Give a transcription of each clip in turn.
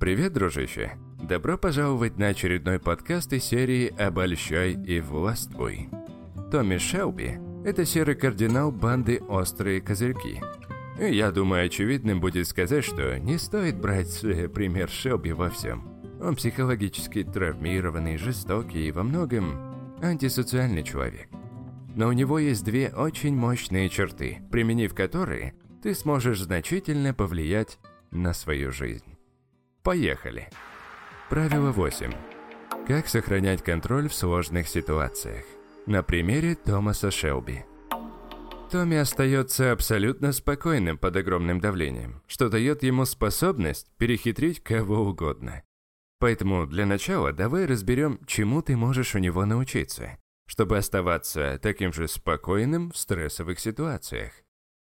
Привет, дружище! Добро пожаловать на очередной подкаст из серии «Обольщай и властвуй». Томми Шелби – это серый кардинал банды «Острые козырьки». И я думаю, очевидным будет сказать, что не стоит брать э, пример Шелби во всем. Он психологически травмированный, жестокий и во многом антисоциальный человек. Но у него есть две очень мощные черты, применив которые ты сможешь значительно повлиять на свою жизнь. Поехали! Правило 8. Как сохранять контроль в сложных ситуациях? На примере Томаса Шелби. Томми остается абсолютно спокойным под огромным давлением, что дает ему способность перехитрить кого угодно. Поэтому для начала давай разберем, чему ты можешь у него научиться, чтобы оставаться таким же спокойным в стрессовых ситуациях.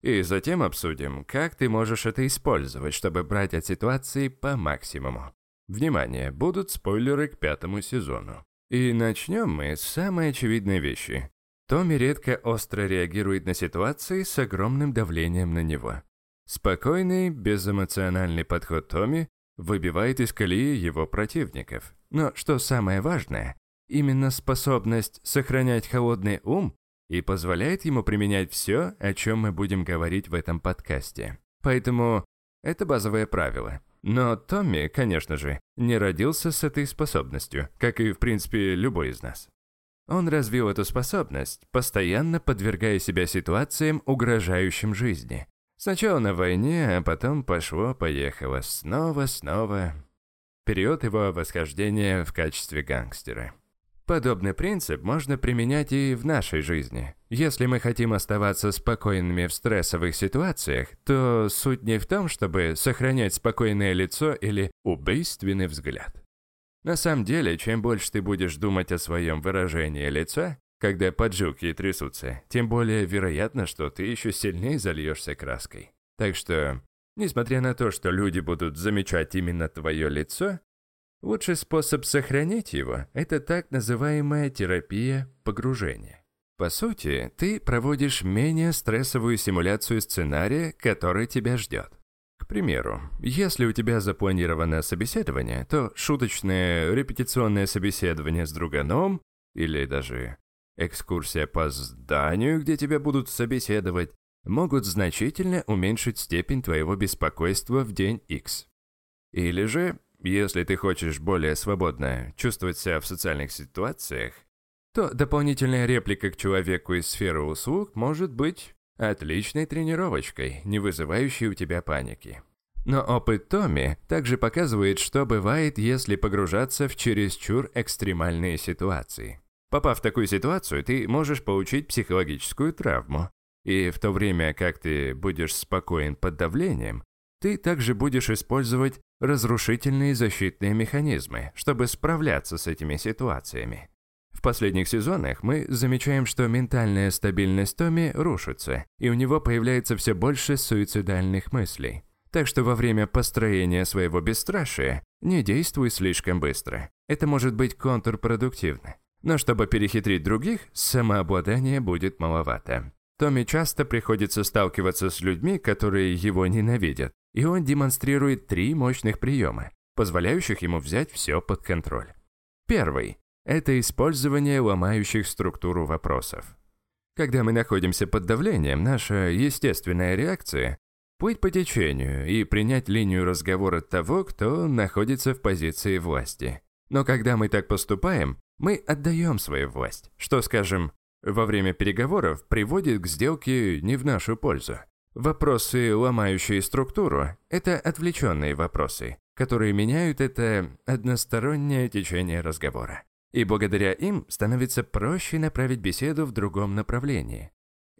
И затем обсудим, как ты можешь это использовать, чтобы брать от ситуации по максимуму. Внимание, будут спойлеры к пятому сезону. И начнем мы с самой очевидной вещи. Томми редко остро реагирует на ситуации с огромным давлением на него. Спокойный, безэмоциональный подход Томми выбивает из колеи его противников. Но что самое важное, именно способность сохранять холодный ум и позволяет ему применять все, о чем мы будем говорить в этом подкасте. Поэтому это базовое правило. Но Томми, конечно же, не родился с этой способностью, как и, в принципе, любой из нас. Он развил эту способность, постоянно подвергая себя ситуациям, угрожающим жизни. Сначала на войне, а потом пошло-поехало снова-снова. Период его восхождения в качестве гангстера. Подобный принцип можно применять и в нашей жизни. Если мы хотим оставаться спокойными в стрессовых ситуациях, то суть не в том, чтобы сохранять спокойное лицо или убийственный взгляд. На самом деле, чем больше ты будешь думать о своем выражении лица, когда поджилки трясутся, тем более вероятно, что ты еще сильнее зальешься краской. Так что, несмотря на то, что люди будут замечать именно твое лицо, Лучший способ сохранить его – это так называемая терапия погружения. По сути, ты проводишь менее стрессовую симуляцию сценария, который тебя ждет. К примеру, если у тебя запланировано собеседование, то шуточное репетиционное собеседование с друганом или даже экскурсия по зданию, где тебя будут собеседовать, могут значительно уменьшить степень твоего беспокойства в день X. Или же если ты хочешь более свободно чувствовать себя в социальных ситуациях, то дополнительная реплика к человеку из сферы услуг может быть отличной тренировочкой, не вызывающей у тебя паники. Но опыт Томми также показывает, что бывает, если погружаться в чересчур экстремальные ситуации. Попав в такую ситуацию, ты можешь получить психологическую травму. И в то время как ты будешь спокоен под давлением, ты также будешь использовать разрушительные защитные механизмы, чтобы справляться с этими ситуациями. В последних сезонах мы замечаем, что ментальная стабильность Томи рушится, и у него появляется все больше суицидальных мыслей. Так что во время построения своего бесстрашия не действуй слишком быстро. Это может быть контрпродуктивно. Но чтобы перехитрить других, самообладания будет маловато. Томми часто приходится сталкиваться с людьми, которые его ненавидят, и он демонстрирует три мощных приема, позволяющих ему взять все под контроль. Первый – это использование ломающих структуру вопросов. Когда мы находимся под давлением, наша естественная реакция – плыть по течению и принять линию разговора того, кто находится в позиции власти. Но когда мы так поступаем, мы отдаем свою власть, что, скажем, во время переговоров приводит к сделке не в нашу пользу. Вопросы, ломающие структуру, это отвлеченные вопросы, которые меняют это одностороннее течение разговора. И благодаря им становится проще направить беседу в другом направлении.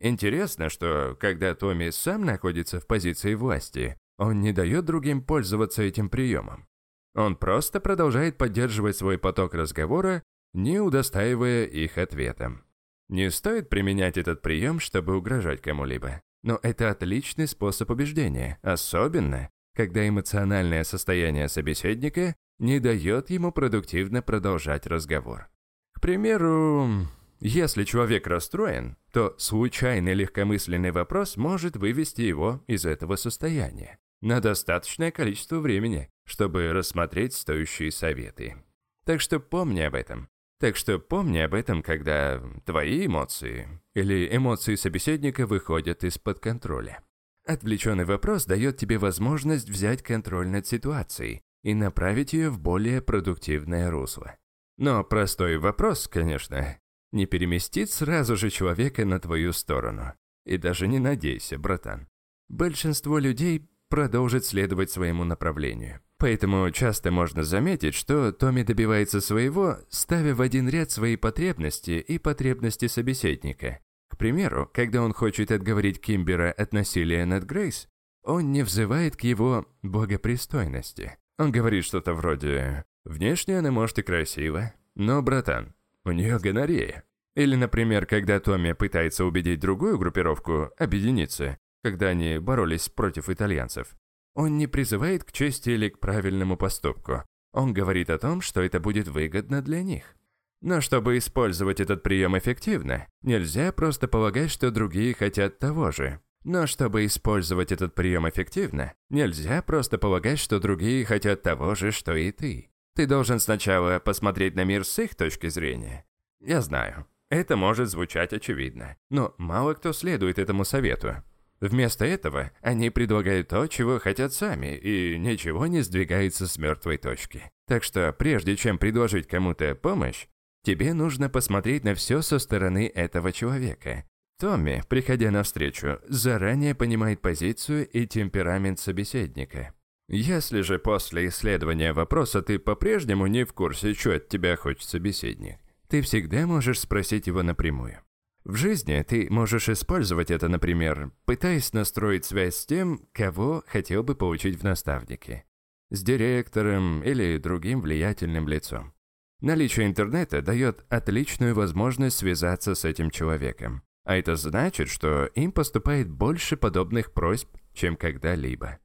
Интересно, что когда Томми сам находится в позиции власти, он не дает другим пользоваться этим приемом. Он просто продолжает поддерживать свой поток разговора, не удостаивая их ответом. Не стоит применять этот прием, чтобы угрожать кому-либо. Но это отличный способ убеждения, особенно, когда эмоциональное состояние собеседника не дает ему продуктивно продолжать разговор. К примеру, если человек расстроен, то случайный легкомысленный вопрос может вывести его из этого состояния на достаточное количество времени, чтобы рассмотреть стоящие советы. Так что помни об этом. Так что помни об этом, когда твои эмоции или эмоции собеседника выходят из-под контроля. Отвлеченный вопрос дает тебе возможность взять контроль над ситуацией и направить ее в более продуктивное русло. Но простой вопрос, конечно, не переместит сразу же человека на твою сторону. И даже не надейся, братан. Большинство людей продолжит следовать своему направлению. Поэтому часто можно заметить, что Томми добивается своего, ставя в один ряд свои потребности и потребности собеседника. К примеру, когда он хочет отговорить Кимбера от насилия над Грейс, он не взывает к его благопристойности. Он говорит что-то вроде «Внешне она может и красива, но, братан, у нее гонорея». Или, например, когда Томми пытается убедить другую группировку объединиться, когда они боролись против итальянцев. Он не призывает к чести или к правильному поступку. Он говорит о том, что это будет выгодно для них. Но чтобы использовать этот прием эффективно, нельзя просто полагать, что другие хотят того же. Но чтобы использовать этот прием эффективно, нельзя просто полагать, что другие хотят того же, что и ты. Ты должен сначала посмотреть на мир с их точки зрения. Я знаю, это может звучать очевидно, но мало кто следует этому совету. Вместо этого они предлагают то, чего хотят сами, и ничего не сдвигается с мертвой точки. Так что прежде чем предложить кому-то помощь, тебе нужно посмотреть на все со стороны этого человека. Томми, приходя навстречу, заранее понимает позицию и темперамент собеседника. Если же после исследования вопроса ты по-прежнему не в курсе, что от тебя хочет собеседник, ты всегда можешь спросить его напрямую. В жизни ты можешь использовать это, например, пытаясь настроить связь с тем, кого хотел бы получить в наставнике. С директором или другим влиятельным лицом. Наличие интернета дает отличную возможность связаться с этим человеком. А это значит, что им поступает больше подобных просьб, чем когда-либо.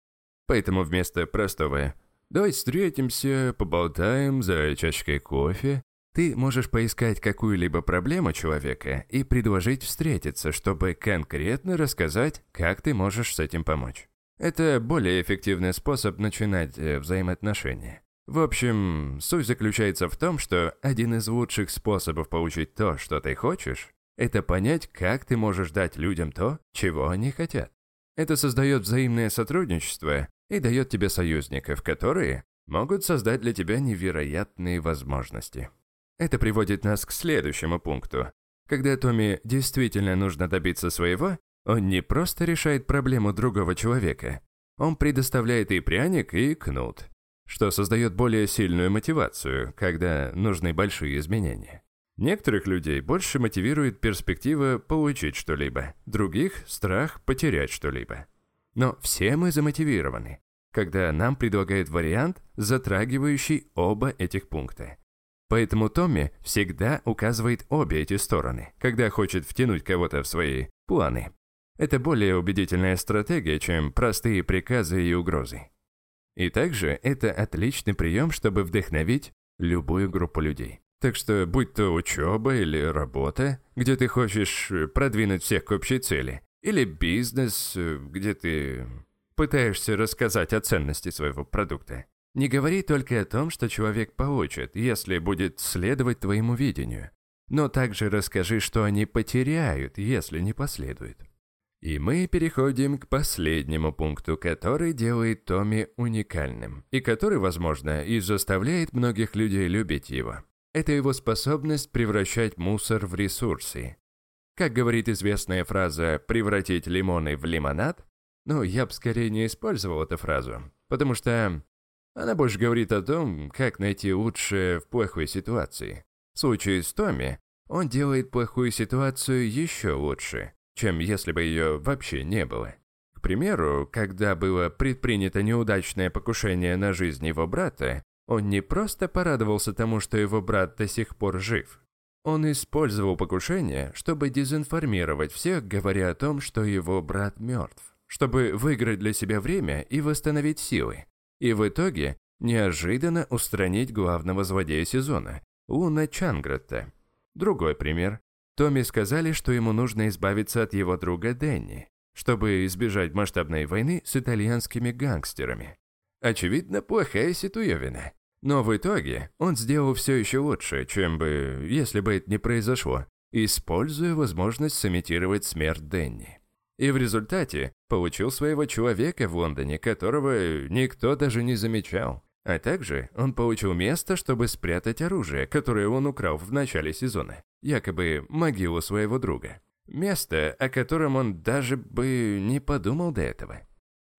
Поэтому вместо простого «давай встретимся, поболтаем за чашкой кофе», ты можешь поискать какую-либо проблему человека и предложить встретиться, чтобы конкретно рассказать, как ты можешь с этим помочь. Это более эффективный способ начинать э, взаимоотношения. В общем, суть заключается в том, что один из лучших способов получить то, что ты хочешь, это понять, как ты можешь дать людям то, чего они хотят. Это создает взаимное сотрудничество и дает тебе союзников, которые могут создать для тебя невероятные возможности. Это приводит нас к следующему пункту. Когда Томми действительно нужно добиться своего, он не просто решает проблему другого человека. Он предоставляет и пряник, и кнут, что создает более сильную мотивацию, когда нужны большие изменения. Некоторых людей больше мотивирует перспектива получить что-либо, других – страх потерять что-либо. Но все мы замотивированы, когда нам предлагают вариант, затрагивающий оба этих пункта. Поэтому Томми всегда указывает обе эти стороны, когда хочет втянуть кого-то в свои планы. Это более убедительная стратегия, чем простые приказы и угрозы. И также это отличный прием, чтобы вдохновить любую группу людей. Так что, будь то учеба или работа, где ты хочешь продвинуть всех к общей цели, или бизнес, где ты пытаешься рассказать о ценности своего продукта, не говори только о том, что человек получит, если будет следовать твоему видению, но также расскажи, что они потеряют, если не последуют. И мы переходим к последнему пункту, который делает Томми уникальным, и который, возможно, и заставляет многих людей любить его. Это его способность превращать мусор в ресурсы. Как говорит известная фраза «превратить лимоны в лимонад», ну, я бы скорее не использовал эту фразу, потому что она больше говорит о том, как найти лучшее в плохой ситуации. В случае с Томми, он делает плохую ситуацию еще лучше, чем если бы ее вообще не было. К примеру, когда было предпринято неудачное покушение на жизнь его брата, он не просто порадовался тому, что его брат до сих пор жив. Он использовал покушение, чтобы дезинформировать всех, говоря о том, что его брат мертв, чтобы выиграть для себя время и восстановить силы, и в итоге неожиданно устранить главного злодея сезона, Луна Чангратта. Другой пример. Томми сказали, что ему нужно избавиться от его друга Дэнни, чтобы избежать масштабной войны с итальянскими гангстерами. Очевидно, плохая ситуевина. Но в итоге он сделал все еще лучше, чем бы, если бы это не произошло, используя возможность сымитировать смерть Дэнни. И в результате получил своего человека в Лондоне, которого никто даже не замечал. А также он получил место, чтобы спрятать оружие, которое он украл в начале сезона, якобы могилу своего друга. Место, о котором он даже бы не подумал до этого.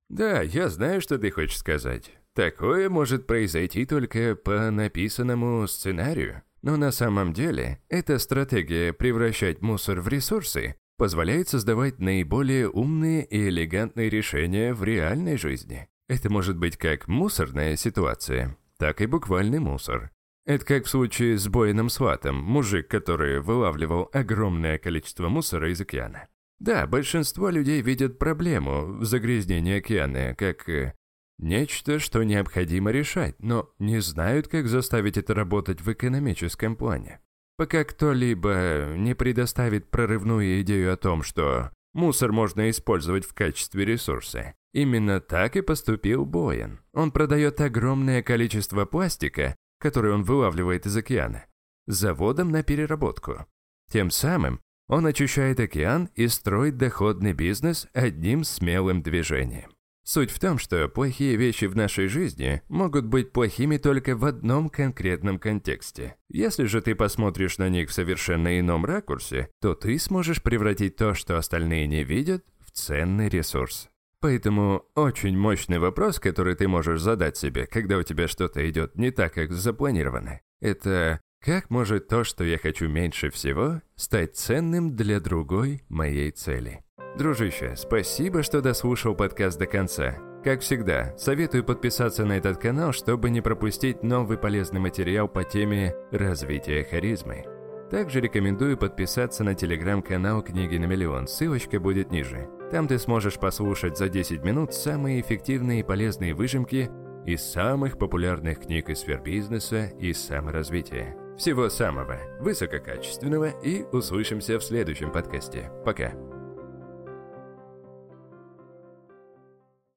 Да, я знаю, что ты хочешь сказать. Такое может произойти только по написанному сценарию. Но на самом деле, эта стратегия превращать мусор в ресурсы позволяет создавать наиболее умные и элегантные решения в реальной жизни. Это может быть как мусорная ситуация, так и буквальный мусор. Это как в случае с Боином Сватом, мужик, который вылавливал огромное количество мусора из океана. Да, большинство людей видят проблему в загрязнении океана как э, нечто, что необходимо решать, но не знают, как заставить это работать в экономическом плане. Пока кто-либо не предоставит прорывную идею о том, что мусор можно использовать в качестве ресурса. Именно так и поступил Боин. Он продает огромное количество пластика, который он вылавливает из океана, заводом на переработку. Тем самым он очищает океан и строит доходный бизнес одним смелым движением. Суть в том, что плохие вещи в нашей жизни могут быть плохими только в одном конкретном контексте. Если же ты посмотришь на них в совершенно ином ракурсе, то ты сможешь превратить то, что остальные не видят, в ценный ресурс. Поэтому очень мощный вопрос, который ты можешь задать себе, когда у тебя что-то идет не так, как запланировано, это как может то, что я хочу меньше всего, стать ценным для другой моей цели? Дружище, спасибо, что дослушал подкаст до конца. Как всегда, советую подписаться на этот канал, чтобы не пропустить новый полезный материал по теме развития харизмы. Также рекомендую подписаться на телеграм-канал «Книги на миллион», ссылочка будет ниже. Там ты сможешь послушать за 10 минут самые эффективные и полезные выжимки из самых популярных книг из сфер бизнеса и саморазвития. Всего самого высококачественного и услышимся в следующем подкасте. Пока.